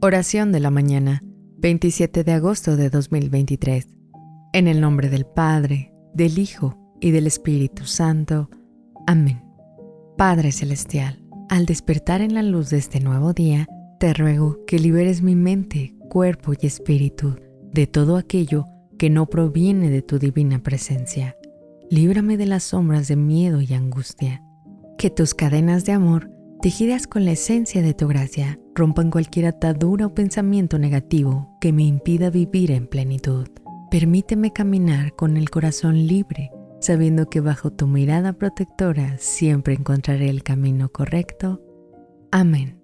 Oración de la mañana, 27 de agosto de 2023. En el nombre del Padre, del Hijo y del Espíritu Santo. Amén. Padre Celestial, al despertar en la luz de este nuevo día, te ruego que liberes mi mente, cuerpo y espíritu de todo aquello que no proviene de tu divina presencia. Líbrame de las sombras de miedo y angustia. Que tus cadenas de amor, tejidas con la esencia de tu gracia, rompan cualquier atadura o pensamiento negativo que me impida vivir en plenitud. Permíteme caminar con el corazón libre, sabiendo que bajo tu mirada protectora siempre encontraré el camino correcto. Amén.